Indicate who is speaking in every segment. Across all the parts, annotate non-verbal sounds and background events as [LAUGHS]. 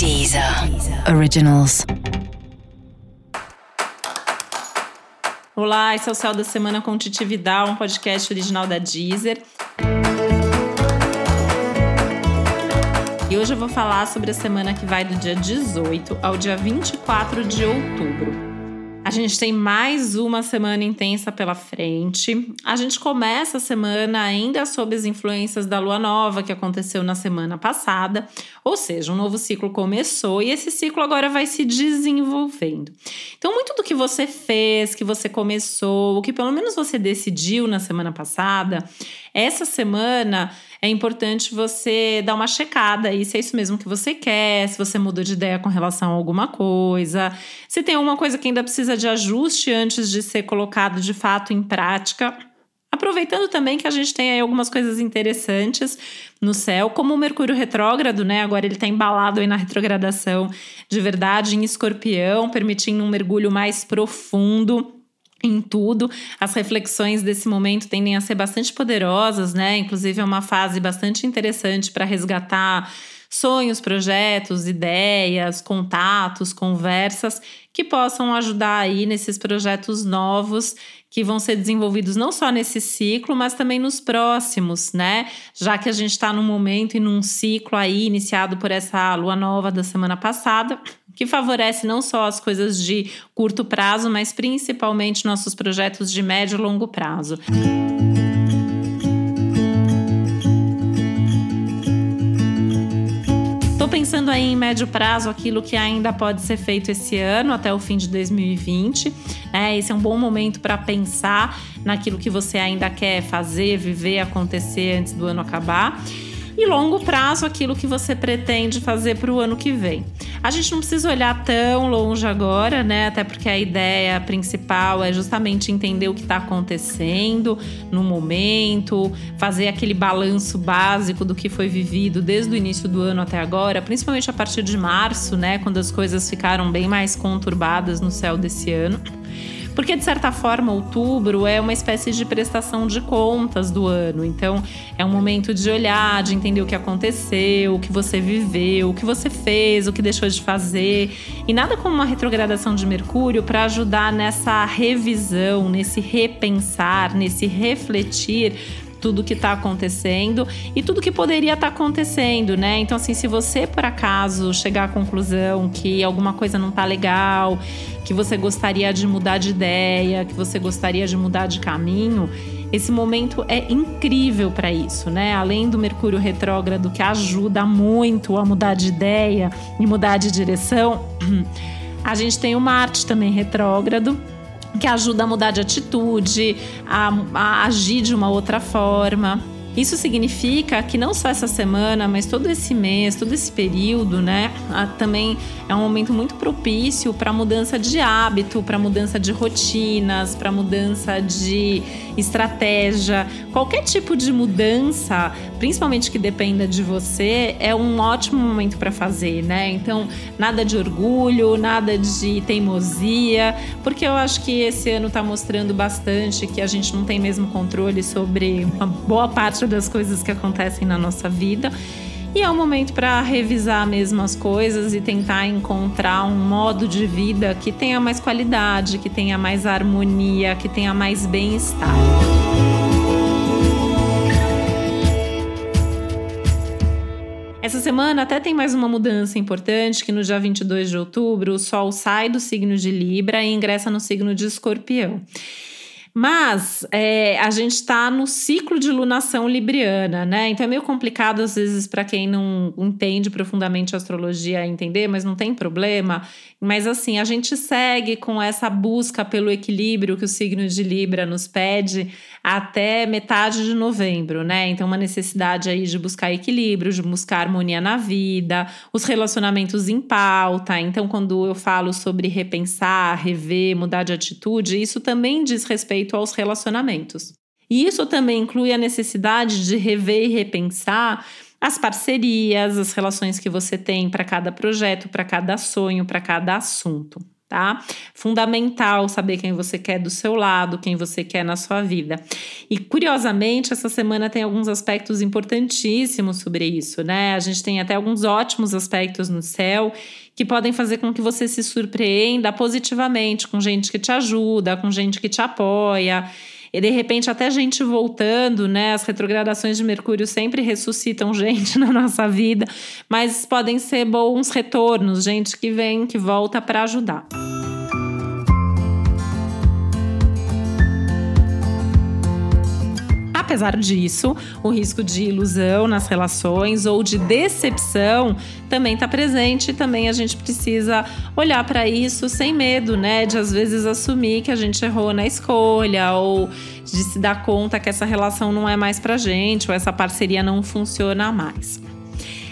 Speaker 1: Deezer Originals.
Speaker 2: Olá, esse é o Céu da Semana com Titi Vidal, um podcast original da Deezer. E hoje eu vou falar sobre a semana que vai do dia 18 ao dia 24 de outubro. A gente tem mais uma semana intensa pela frente. A gente começa a semana ainda sob as influências da lua nova que aconteceu na semana passada, ou seja, um novo ciclo começou e esse ciclo agora vai se desenvolvendo. Então, muito do que você fez, que você começou, o que pelo menos você decidiu na semana passada, essa semana é importante você dar uma checada aí se é isso mesmo que você quer, se você mudou de ideia com relação a alguma coisa, se tem alguma coisa que ainda precisa de ajuste antes de ser colocado de fato em prática. Aproveitando também que a gente tem aí algumas coisas interessantes no céu, como o Mercúrio retrógrado, né? Agora ele está embalado aí na retrogradação de verdade em escorpião, permitindo um mergulho mais profundo em tudo. As reflexões desse momento tendem a ser bastante poderosas, né? Inclusive é uma fase bastante interessante para resgatar sonhos, projetos, ideias, contatos, conversas que possam ajudar aí nesses projetos novos que vão ser desenvolvidos não só nesse ciclo, mas também nos próximos, né? Já que a gente está num momento e num ciclo aí iniciado por essa lua nova da semana passada, que favorece não só as coisas de curto prazo, mas principalmente nossos projetos de médio e longo prazo. Estou aí em médio prazo aquilo que ainda pode ser feito esse ano até o fim de 2020. Né? Esse é um bom momento para pensar naquilo que você ainda quer fazer, viver, acontecer antes do ano acabar e longo prazo aquilo que você pretende fazer para o ano que vem. A gente não precisa olhar tão longe agora, né? Até porque a ideia principal é justamente entender o que está acontecendo no momento, fazer aquele balanço básico do que foi vivido desde o início do ano até agora, principalmente a partir de março, né? Quando as coisas ficaram bem mais conturbadas no céu desse ano. Porque, de certa forma, outubro é uma espécie de prestação de contas do ano. Então, é um momento de olhar, de entender o que aconteceu, o que você viveu, o que você fez, o que deixou de fazer. E nada como uma retrogradação de Mercúrio para ajudar nessa revisão, nesse repensar, nesse refletir tudo que está acontecendo e tudo que poderia estar tá acontecendo, né? Então, assim, se você por acaso chegar à conclusão que alguma coisa não tá legal, que você gostaria de mudar de ideia, que você gostaria de mudar de caminho, esse momento é incrível para isso, né? Além do Mercúrio retrógrado que ajuda muito a mudar de ideia e mudar de direção, [CLEARS THROAT] a gente tem o Marte também retrógrado que ajuda a mudar de atitude, a, a agir de uma outra forma. Isso significa que não só essa semana, mas todo esse mês, todo esse período, né, também é um momento muito propício para mudança de hábito, para mudança de rotinas, para mudança de estratégia. Qualquer tipo de mudança, principalmente que dependa de você, é um ótimo momento para fazer, né? Então, nada de orgulho, nada de teimosia, porque eu acho que esse ano está mostrando bastante que a gente não tem mesmo controle sobre uma boa parte das coisas que acontecem na nossa vida. E é um momento para revisar mesmo as coisas e tentar encontrar um modo de vida que tenha mais qualidade, que tenha mais harmonia, que tenha mais bem-estar. Essa semana até tem mais uma mudança importante, que no dia 22 de outubro o Sol sai do signo de Libra e ingressa no signo de Escorpião. Mas é, a gente está no ciclo de lunação libriana, né? Então é meio complicado às vezes para quem não entende profundamente a astrologia entender, mas não tem problema. Mas assim, a gente segue com essa busca pelo equilíbrio que o signo de Libra nos pede até metade de novembro, né? Então, uma necessidade aí de buscar equilíbrio, de buscar harmonia na vida, os relacionamentos em pauta. Então, quando eu falo sobre repensar, rever, mudar de atitude, isso também diz respeito aos relacionamentos. E isso também inclui a necessidade de rever e repensar as parcerias, as relações que você tem para cada projeto, para cada sonho, para cada assunto. tá? Fundamental saber quem você quer do seu lado, quem você quer na sua vida. E curiosamente, essa semana tem alguns aspectos importantíssimos sobre isso, né? A gente tem até alguns ótimos aspectos no céu que podem fazer com que você se surpreenda positivamente com gente que te ajuda, com gente que te apoia. E de repente, até gente voltando, né? As retrogradações de Mercúrio sempre ressuscitam [LAUGHS] gente na nossa vida, mas podem ser bons retornos, gente que vem, que volta para ajudar. Apesar disso, o risco de ilusão nas relações ou de decepção também está presente. Também a gente precisa olhar para isso sem medo, né? De às vezes assumir que a gente errou na escolha ou de se dar conta que essa relação não é mais para gente ou essa parceria não funciona mais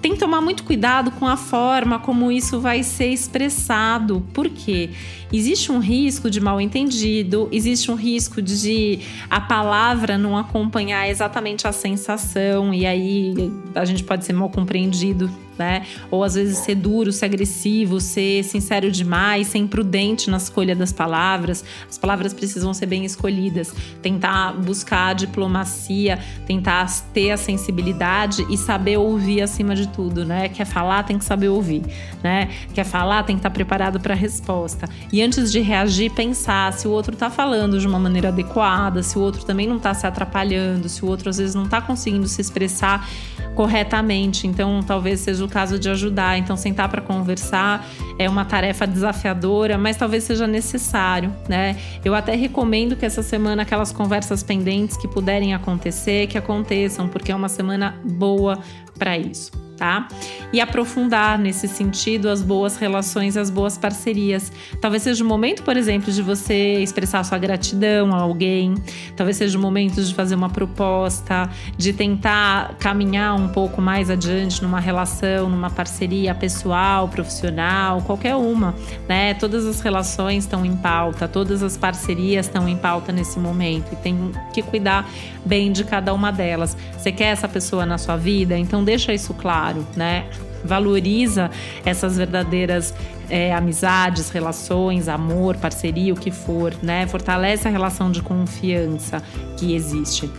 Speaker 2: tem que tomar muito cuidado com a forma como isso vai ser expressado. Por quê? Existe um risco de mal entendido, existe um risco de a palavra não acompanhar exatamente a sensação, e aí a gente pode ser mal compreendido né? Ou às vezes ser duro, ser agressivo, ser sincero demais, ser imprudente na escolha das palavras. As palavras precisam ser bem escolhidas. Tentar buscar a diplomacia, tentar ter a sensibilidade e saber ouvir acima de tudo, né? Quer falar, tem que saber ouvir, né? Quer falar, tem que estar preparado para a resposta. E antes de reagir, pensar se o outro está falando de uma maneira adequada, se o outro também não está se atrapalhando, se o outro às vezes não está conseguindo se expressar corretamente. Então, talvez seja o caso de ajudar. Então, sentar para conversar é uma tarefa desafiadora, mas talvez seja necessário, né? Eu até recomendo que essa semana aquelas conversas pendentes que puderem acontecer, que aconteçam, porque é uma semana boa para isso tá? E aprofundar nesse sentido as boas relações, as boas parcerias. Talvez seja o momento, por exemplo, de você expressar sua gratidão a alguém, talvez seja o momento de fazer uma proposta, de tentar caminhar um pouco mais adiante numa relação, numa parceria pessoal, profissional, qualquer uma, né? Todas as relações estão em pauta, todas as parcerias estão em pauta nesse momento e tem que cuidar bem de cada uma delas. Você quer essa pessoa na sua vida? Então deixa isso claro, né? Valoriza essas verdadeiras é, amizades, relações, amor, parceria, o que for, né? Fortalece a relação de confiança que existe.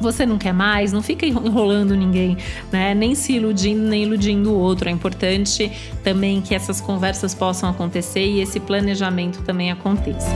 Speaker 2: Você não quer mais, não fica enrolando ninguém, né? Nem se iludindo, nem iludindo o outro. É importante também que essas conversas possam acontecer e esse planejamento também aconteça.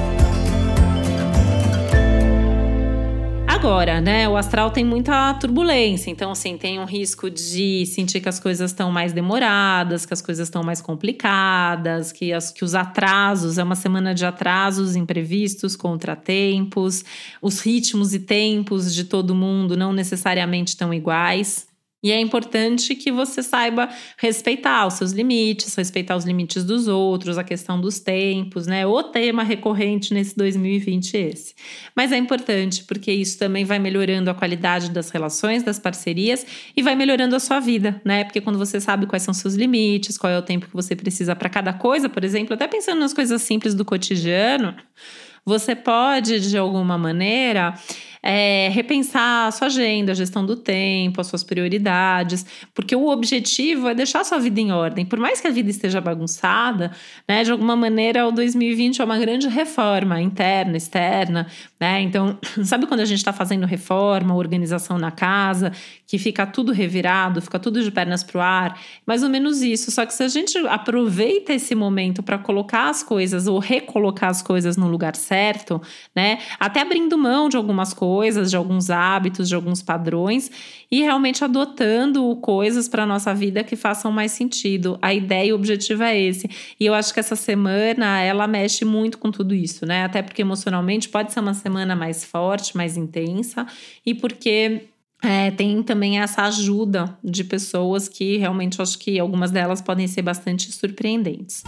Speaker 2: Agora, né? O astral tem muita turbulência, então, assim, tem um risco de sentir que as coisas estão mais demoradas, que as coisas estão mais complicadas, que, as, que os atrasos, é uma semana de atrasos imprevistos, contratempos, os ritmos e tempos de todo mundo não necessariamente estão iguais. E é importante que você saiba respeitar os seus limites, respeitar os limites dos outros, a questão dos tempos, né? O tema recorrente nesse 2020 é esse. Mas é importante porque isso também vai melhorando a qualidade das relações, das parcerias e vai melhorando a sua vida, né? Porque quando você sabe quais são seus limites, qual é o tempo que você precisa para cada coisa, por exemplo, até pensando nas coisas simples do cotidiano, você pode de alguma maneira é, repensar a sua agenda, a gestão do tempo, as suas prioridades, porque o objetivo é deixar a sua vida em ordem. Por mais que a vida esteja bagunçada, né, de alguma maneira o 2020 é uma grande reforma interna, externa, né? Então, [CLEARS THROAT] sabe quando a gente está fazendo reforma, organização na casa, que fica tudo revirado, fica tudo de pernas para o ar? Mais ou menos isso. Só que se a gente aproveita esse momento para colocar as coisas ou recolocar as coisas no lugar certo, né? Até abrindo mão de algumas coisas de alguns hábitos, de alguns padrões e realmente adotando coisas para nossa vida que façam mais sentido. A ideia e o objetivo é esse. E eu acho que essa semana ela mexe muito com tudo isso, né? Até porque emocionalmente pode ser uma semana mais forte, mais intensa e porque é, tem também essa ajuda de pessoas que realmente acho que algumas delas podem ser bastante surpreendentes.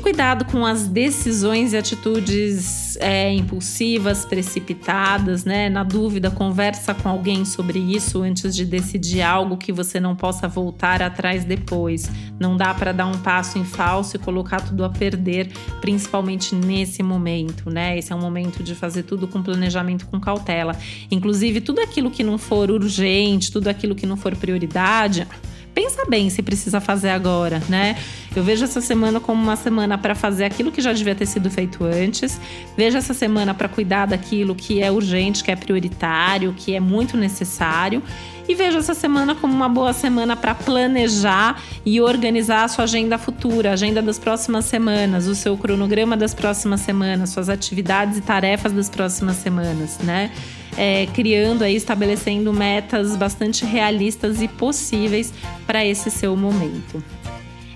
Speaker 2: Cuidado com as decisões e atitudes é, impulsivas, precipitadas, né? Na dúvida, conversa com alguém sobre isso antes de decidir algo que você não possa voltar atrás depois. Não dá para dar um passo em falso e colocar tudo a perder, principalmente nesse momento, né? Esse é um momento de fazer tudo com planejamento, com cautela. Inclusive, tudo aquilo que não for urgente, tudo aquilo que não for prioridade pensa bem se precisa fazer agora, né? Eu vejo essa semana como uma semana para fazer aquilo que já devia ter sido feito antes. Vejo essa semana para cuidar daquilo que é urgente, que é prioritário, que é muito necessário. E vejo essa semana como uma boa semana para planejar e organizar a sua agenda futura, a agenda das próximas semanas, o seu cronograma das próximas semanas, suas atividades e tarefas das próximas semanas, né? É, criando aí, estabelecendo metas bastante realistas e possíveis para esse seu momento.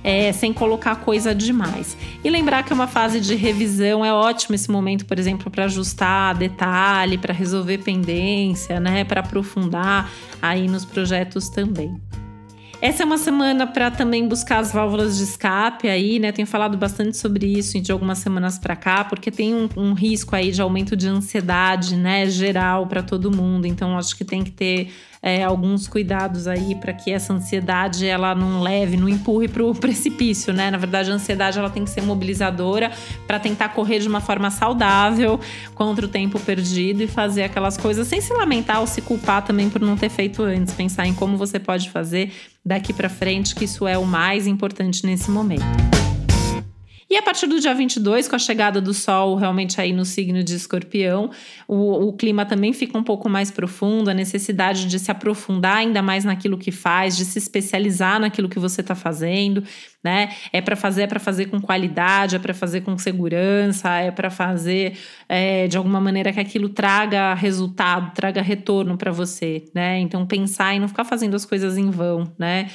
Speaker 2: É, sem colocar coisa demais. E lembrar que é uma fase de revisão, é ótimo esse momento, por exemplo, para ajustar detalhe, para resolver pendência, né, para aprofundar aí nos projetos também. Essa é uma semana para também buscar as válvulas de escape aí, né? Tenho falado bastante sobre isso de algumas semanas para cá, porque tem um, um, risco aí de aumento de ansiedade, né, geral para todo mundo. Então acho que tem que ter é, alguns cuidados aí para que essa ansiedade ela não leve, não empurre para o [LAUGHS] precipício, né? Na verdade, a ansiedade ela tem que ser mobilizadora para tentar correr de uma forma saudável contra o tempo perdido e fazer aquelas coisas sem se lamentar ou se culpar também por não ter feito antes. Pensar em como você pode fazer daqui para frente, que isso é o mais importante nesse momento. E a partir do dia 22, com a chegada do Sol realmente aí no signo de Escorpião, o, o clima também fica um pouco mais profundo, a necessidade de se aprofundar ainda mais naquilo que faz, de se especializar naquilo que você está fazendo, né? É para fazer, é para fazer com qualidade, é para fazer com segurança, é para fazer é, de alguma maneira que aquilo traga resultado, traga retorno para você, né? Então pensar e não ficar fazendo as coisas em vão, né?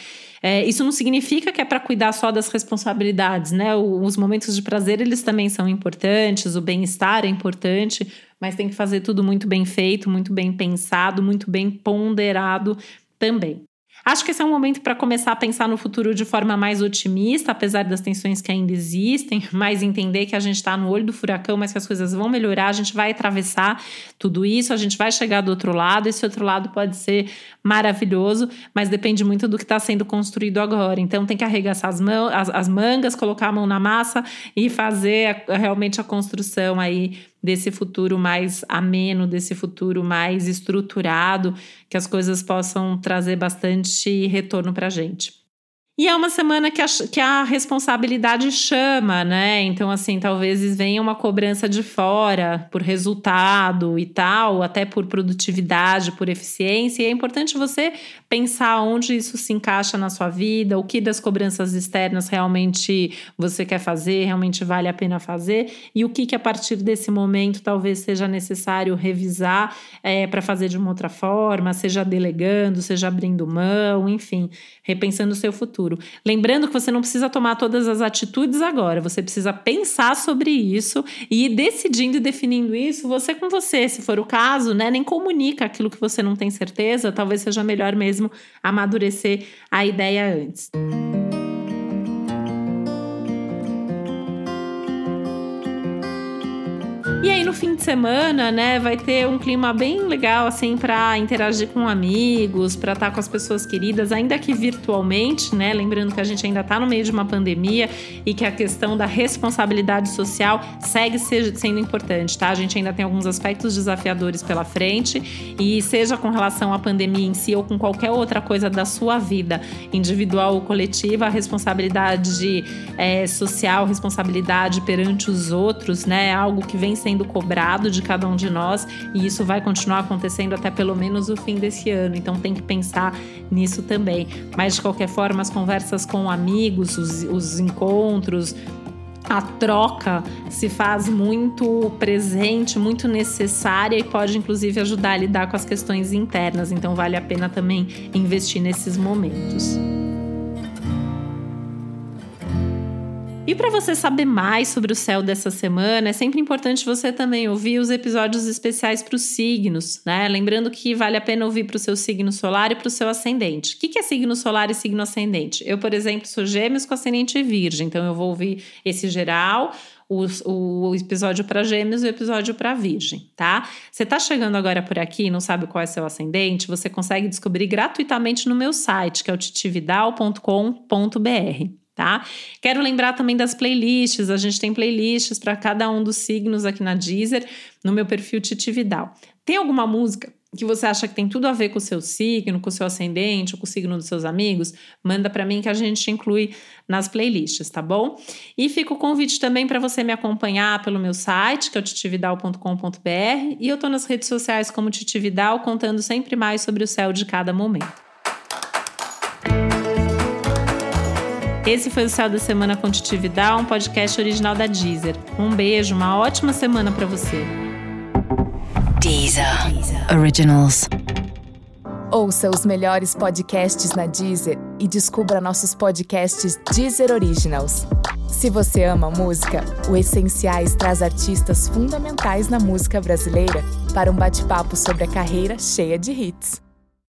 Speaker 2: É, isso não significa que é para cuidar só das responsabilidades, né? Os momentos de prazer, eles também são importantes, o bem-estar é importante, mas tem que fazer tudo muito bem feito, muito bem pensado, muito bem ponderado também. Acho que esse é um momento para começar a pensar no futuro de forma mais otimista, apesar das tensões que ainda existem, [LAUGHS] mas entender que a gente está no olho do furacão, mas que as coisas vão melhorar, a gente vai atravessar tudo isso, a gente vai chegar do outro lado. Esse outro lado pode ser maravilhoso, mas depende muito do que está sendo construído agora. Então tem que arregaçar as, mãos, as, as mangas, colocar a mão na massa e fazer a, realmente a construção aí desse futuro mais ameno, desse futuro mais estruturado, que as coisas possam trazer bastante retorno para a gente. E é uma semana que a, que a responsabilidade chama, né? Então, assim, talvez venha uma cobrança de fora por resultado e tal, até por produtividade, por eficiência. E é importante você pensar onde isso se encaixa na sua vida, o que das cobranças externas realmente você quer fazer, realmente vale a pena fazer, e o que, que a partir desse momento talvez seja necessário revisar é, para fazer de uma outra forma, seja delegando, seja abrindo mão, enfim, repensando o seu futuro futuro. Lembrando que você não precisa tomar todas as atitudes agora, você precisa pensar sobre isso e ir decidindo e definindo isso você com você, se for o caso, né? Nem comunica aquilo que você não tem certeza, talvez seja melhor mesmo amadurecer a ideia antes. Aí no fim de semana, né, vai ter um clima bem legal assim para interagir com amigos, para estar tá com as pessoas queridas, ainda que virtualmente, né? Lembrando que a gente ainda está no meio de uma pandemia e que a questão da responsabilidade social segue sendo importante, tá? A gente ainda tem alguns aspectos desafiadores pela frente e seja com relação à pandemia em si ou com qualquer outra coisa da sua vida, individual ou coletiva, a responsabilidade é, social, responsabilidade perante os outros, né? É algo que vem sendo sendo cobrado de cada um de nós e isso vai continuar acontecendo até pelo menos o fim desse ano. Então tem que pensar nisso também. Mas de qualquer forma, as conversas com amigos, os, os encontros, a troca se faz muito presente, muito necessária e pode inclusive ajudar a lidar com as questões internas. Então vale a pena também investir nesses momentos. E para você saber mais sobre o céu dessa semana, é sempre importante você também ouvir os episódios especiais para os signos, né? Lembrando que vale a pena ouvir para o seu signo solar e para o seu ascendente. O que é signo solar e signo ascendente? Eu, por exemplo, sou gêmeos com ascendente virgem, então eu vou ouvir esse geral, o, o episódio para Gêmeos e o episódio para Virgem, tá? Você tá chegando agora por aqui não sabe qual é seu ascendente? Você consegue descobrir gratuitamente no meu site, que é o titividal.com.br tá? Quero lembrar também das playlists. A gente tem playlists para cada um dos signos aqui na Deezer, no meu perfil Titividal. Tem alguma música que você acha que tem tudo a ver com o seu signo, com o seu ascendente ou com o signo dos seus amigos? Manda para mim que a gente inclui nas playlists, tá bom? E fica o convite também para você me acompanhar pelo meu site, que é o titividal.com.br, e eu tô nas redes sociais como Titividal, contando sempre mais sobre o céu de cada momento. Esse foi o Céu da Semana com Titividade, um podcast original da Deezer. Um beijo, uma ótima semana para você.
Speaker 1: Deezer. Originals.
Speaker 3: Ouça os melhores podcasts na Deezer e descubra nossos podcasts Deezer Originals. Se você ama música, o Essenciais traz artistas fundamentais na música brasileira para um bate-papo sobre a carreira cheia de hits.